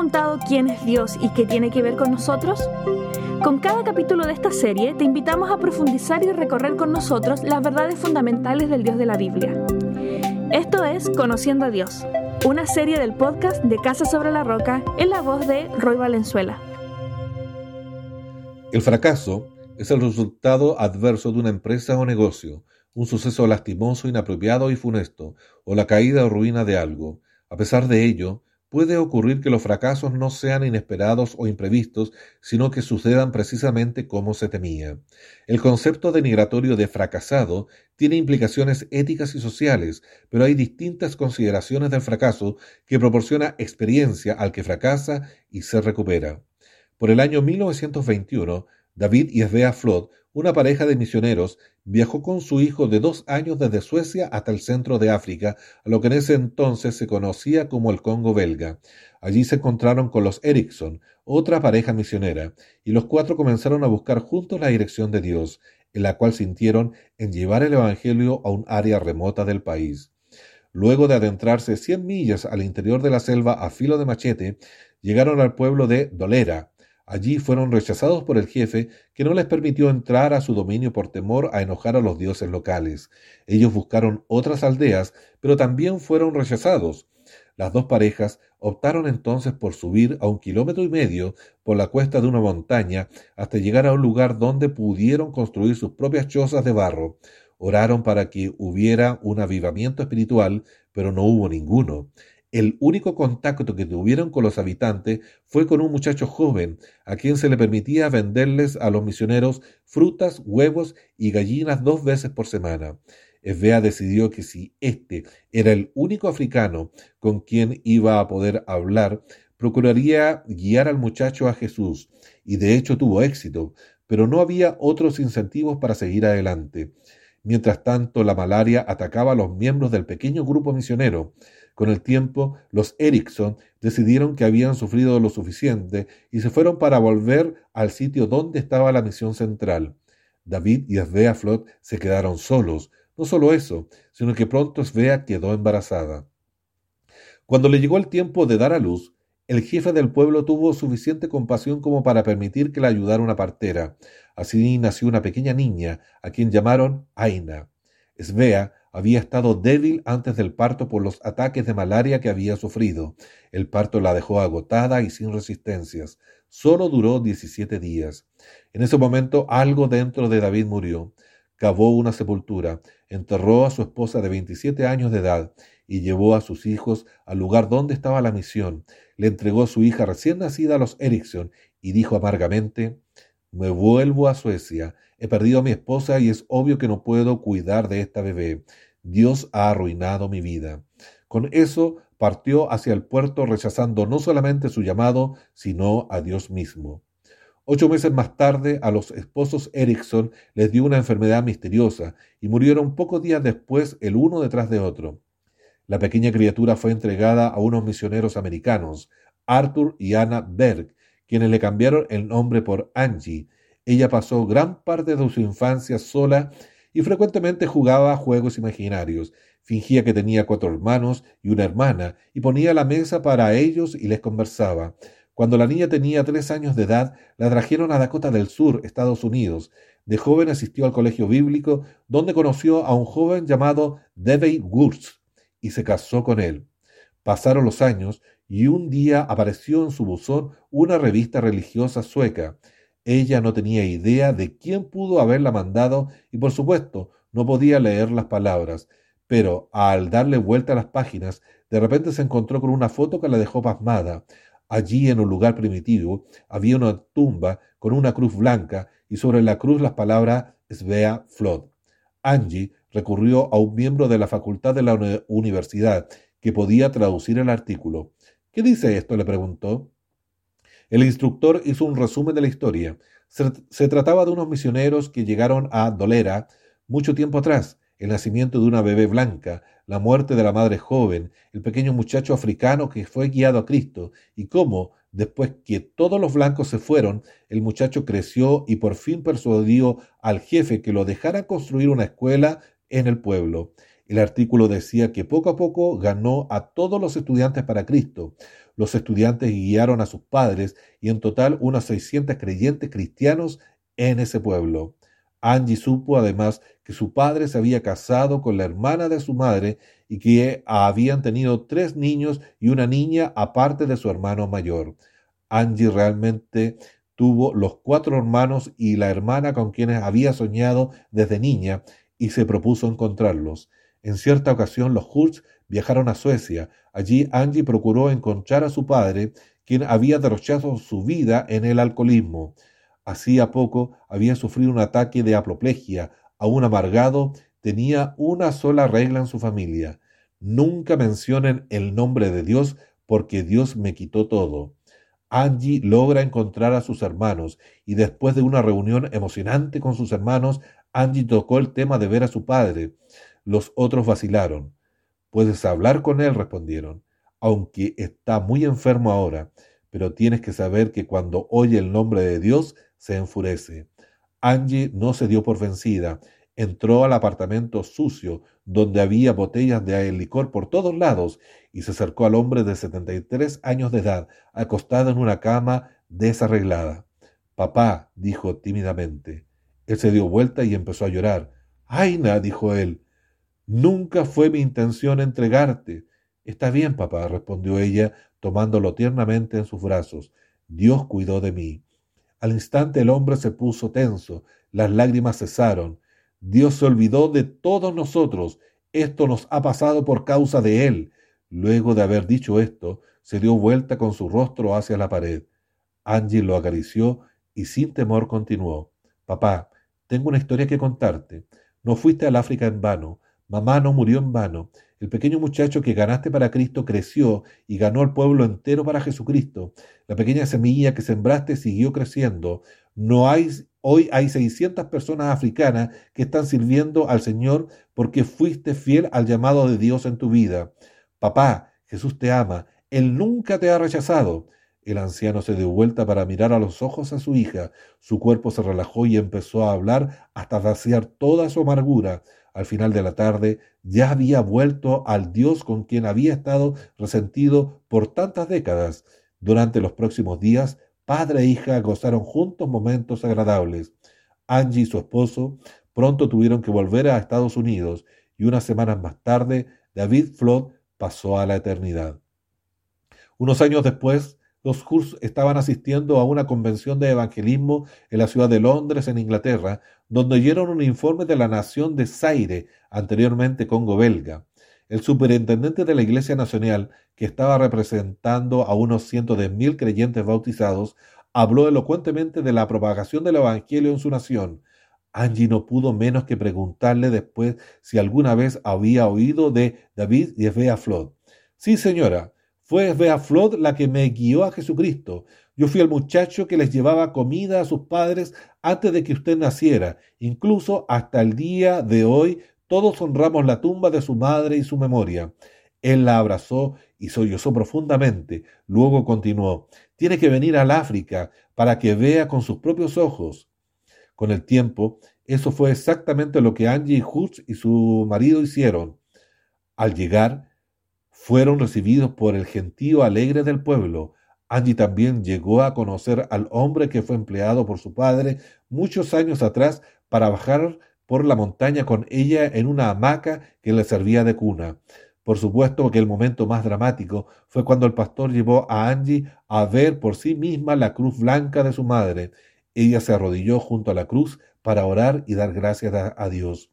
preguntado quién es Dios y qué tiene que ver con nosotros? Con cada capítulo de esta serie te invitamos a profundizar y recorrer con nosotros las verdades fundamentales del Dios de la Biblia. Esto es Conociendo a Dios, una serie del podcast de Casa sobre la Roca en la voz de Roy Valenzuela. El fracaso es el resultado adverso de una empresa o negocio, un suceso lastimoso, inapropiado y funesto, o la caída o ruina de algo. A pesar de ello, puede ocurrir que los fracasos no sean inesperados o imprevistos, sino que sucedan precisamente como se temía. El concepto denigratorio de fracasado tiene implicaciones éticas y sociales, pero hay distintas consideraciones del fracaso que proporciona experiencia al que fracasa y se recupera. Por el año 1921, David y Svea Flod, una pareja de misioneros, viajó con su hijo de dos años desde Suecia hasta el centro de África, a lo que en ese entonces se conocía como el Congo belga. Allí se encontraron con los Erickson, otra pareja misionera, y los cuatro comenzaron a buscar juntos la dirección de Dios, en la cual sintieron en llevar el Evangelio a un área remota del país. Luego de adentrarse cien millas al interior de la selva a filo de machete, llegaron al pueblo de Dolera, Allí fueron rechazados por el jefe, que no les permitió entrar a su dominio por temor a enojar a los dioses locales. Ellos buscaron otras aldeas, pero también fueron rechazados. Las dos parejas optaron entonces por subir a un kilómetro y medio por la cuesta de una montaña hasta llegar a un lugar donde pudieron construir sus propias chozas de barro. Oraron para que hubiera un avivamiento espiritual, pero no hubo ninguno. El único contacto que tuvieron con los habitantes fue con un muchacho joven, a quien se le permitía venderles a los misioneros frutas, huevos y gallinas dos veces por semana. Esvea decidió que si éste era el único africano con quien iba a poder hablar, procuraría guiar al muchacho a Jesús, y de hecho tuvo éxito, pero no había otros incentivos para seguir adelante. Mientras tanto, la malaria atacaba a los miembros del pequeño grupo misionero. Con el tiempo, los Erickson decidieron que habían sufrido lo suficiente y se fueron para volver al sitio donde estaba la misión central. David y Svea Flot se quedaron solos. No solo eso, sino que pronto Svea quedó embarazada. Cuando le llegó el tiempo de dar a luz, el jefe del pueblo tuvo suficiente compasión como para permitir que la ayudara una partera. Así nació una pequeña niña, a quien llamaron Aina. Svea había estado débil antes del parto por los ataques de malaria que había sufrido. El parto la dejó agotada y sin resistencias. Solo duró 17 días. En ese momento algo dentro de David murió. Cavó una sepultura, enterró a su esposa de 27 años de edad y llevó a sus hijos al lugar donde estaba la misión. Le entregó a su hija recién nacida a los Erickson y dijo amargamente, me vuelvo a Suecia. He perdido a mi esposa y es obvio que no puedo cuidar de esta bebé. Dios ha arruinado mi vida. Con eso partió hacia el puerto rechazando no solamente su llamado, sino a Dios mismo. Ocho meses más tarde, a los esposos Erickson les dio una enfermedad misteriosa y murieron pocos días después el uno detrás de otro. La pequeña criatura fue entregada a unos misioneros americanos, Arthur y Anna Berg, quienes le cambiaron el nombre por Angie. Ella pasó gran parte de su infancia sola y frecuentemente jugaba a juegos imaginarios. Fingía que tenía cuatro hermanos y una hermana y ponía la mesa para ellos y les conversaba. Cuando la niña tenía tres años de edad, la trajeron a Dakota del Sur, Estados Unidos. De joven asistió al colegio bíblico, donde conoció a un joven llamado David Wurz y se casó con él. Pasaron los años y un día apareció en su buzón una revista religiosa sueca. Ella no tenía idea de quién pudo haberla mandado y por supuesto no podía leer las palabras, pero al darle vuelta a las páginas, de repente se encontró con una foto que la dejó pasmada. Allí en un lugar primitivo había una tumba con una cruz blanca y sobre la cruz las palabras Svea Flod. Angie recurrió a un miembro de la facultad de la universidad que podía traducir el artículo. ¿Qué dice esto? le preguntó. El instructor hizo un resumen de la historia. Se, trataba de unos misioneros que llegaron a Dolera mucho tiempo atrás, el nacimiento de una bebé blanca, la muerte de la madre joven, el pequeño muchacho africano que fue guiado a Cristo, y cómo, después que todos los blancos se fueron, el muchacho creció y por fin persuadió al jefe que lo dejara construir una escuela en el pueblo. El artículo decía que poco a poco ganó a todos los estudiantes para Cristo. Los estudiantes guiaron a sus padres y en total unos 600 creyentes cristianos en ese pueblo. Angie supo además que su padre se había casado con la hermana de su madre y que habían tenido tres niños y una niña aparte de su hermano mayor. Angie realmente tuvo los cuatro hermanos y la hermana con quienes había soñado desde niña y se propuso encontrarlos. En cierta ocasión los Hurts viajaron a Suecia. Allí Angie procuró encontrar a su padre, quien había derrochado su vida en el alcoholismo. Hacía poco había sufrido un ataque de apoplejía. Aún amargado, tenía una sola regla en su familia. Nunca mencionen el nombre de Dios porque Dios me quitó todo. Angie logra encontrar a sus hermanos y después de una reunión emocionante con sus hermanos, Angie tocó el tema de ver a su padre. Los otros vacilaron. Puedes hablar con él, respondieron, aunque está muy enfermo ahora, pero tienes que saber que cuando oye el nombre de Dios se enfurece. Angie no se dio por vencida. Entró al apartamento sucio, donde había botellas de licor por todos lados, y se acercó al hombre de setenta y tres años de edad, acostado en una cama desarreglada. Papá, dijo tímidamente. Él se dio vuelta y empezó a llorar. Aina, dijo él, Nunca fue mi intención entregarte. Está bien, papá, respondió ella, tomándolo tiernamente en sus brazos. Dios cuidó de mí. Al instante el hombre se puso tenso, las lágrimas cesaron. Dios se olvidó de todos nosotros. Esto nos ha pasado por causa de Él. Luego de haber dicho esto, se dio vuelta con su rostro hacia la pared. Angie lo acarició y sin temor continuó. Papá, tengo una historia que contarte. No fuiste al África en vano. Mamá no murió en vano. El pequeño muchacho que ganaste para Cristo creció y ganó al pueblo entero para Jesucristo. La pequeña semilla que sembraste siguió creciendo. No hay, hoy hay 600 personas africanas que están sirviendo al Señor porque fuiste fiel al llamado de Dios en tu vida. Papá, Jesús te ama. Él nunca te ha rechazado. El anciano se dio vuelta para mirar a los ojos a su hija. Su cuerpo se relajó y empezó a hablar hasta vaciar toda su amargura al final de la tarde, ya había vuelto al Dios con quien había estado resentido por tantas décadas. Durante los próximos días, padre e hija gozaron juntos momentos agradables. Angie y su esposo pronto tuvieron que volver a Estados Unidos y unas semanas más tarde, David Flood pasó a la eternidad. Unos años después, los Hurs estaban asistiendo a una convención de evangelismo en la ciudad de Londres, en Inglaterra, donde oyeron un informe de la nación de Zaire, anteriormente Congo belga. El superintendente de la Iglesia Nacional, que estaba representando a unos cientos de mil creyentes bautizados, habló elocuentemente de la propagación del Evangelio en su nación. Angie no pudo menos que preguntarle después si alguna vez había oído de David y Flot. Sí, señora, fue Bea Flod la que me guió a Jesucristo. Yo fui el muchacho que les llevaba comida a sus padres antes de que usted naciera. Incluso hasta el día de hoy todos honramos la tumba de su madre y su memoria. Él la abrazó y sollozó profundamente. Luego continuó, tiene que venir al África para que vea con sus propios ojos. Con el tiempo, eso fue exactamente lo que Angie Hutz y su marido hicieron. Al llegar, fueron recibidos por el gentío alegre del pueblo. Angie también llegó a conocer al hombre que fue empleado por su padre muchos años atrás para bajar por la montaña con ella en una hamaca que le servía de cuna. Por supuesto que el momento más dramático fue cuando el pastor llevó a Angie a ver por sí misma la cruz blanca de su madre. Ella se arrodilló junto a la cruz para orar y dar gracias a, Dios.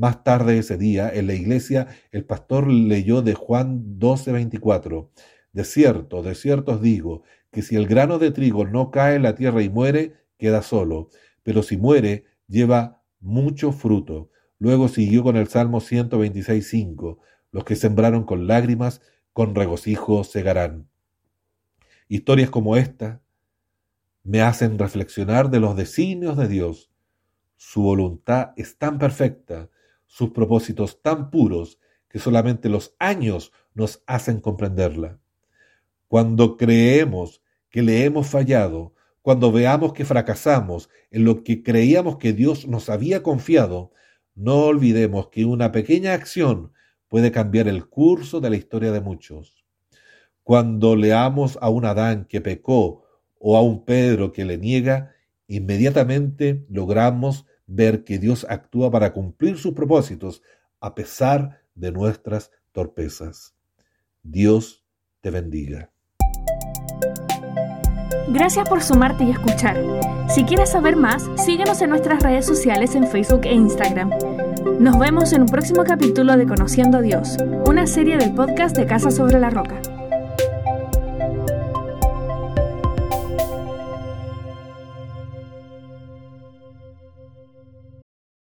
Más tarde ese día, en la iglesia, el pastor leyó de Juan 12:24. De cierto, de cierto os digo, que si el grano de trigo no cae en la tierra y muere, queda solo, pero si muere, lleva mucho fruto. Luego siguió con el Salmo 126:5. Los que sembraron con lágrimas, con regocijo segarán. Historias como esta me hacen reflexionar de los designios de Dios. Su voluntad es tan perfecta sus propósitos tan puros que solamente los años nos hacen comprenderla. Cuando creemos que le hemos fallado, cuando veamos que fracasamos en lo que creíamos que Dios nos había confiado, no olvidemos que una pequeña acción puede cambiar el curso de la historia de muchos. Cuando leamos a un Adán que pecó o a un Pedro que le niega, inmediatamente logramos ver que Dios actúa para cumplir sus propósitos a pesar de nuestras torpezas. Dios te bendiga. Gracias por sumarte y escuchar. Si quieres saber más, síguenos en nuestras redes sociales en Facebook e Instagram. Nos vemos en un próximo capítulo de Conociendo a Dios, una serie del podcast de Casa sobre la Roca.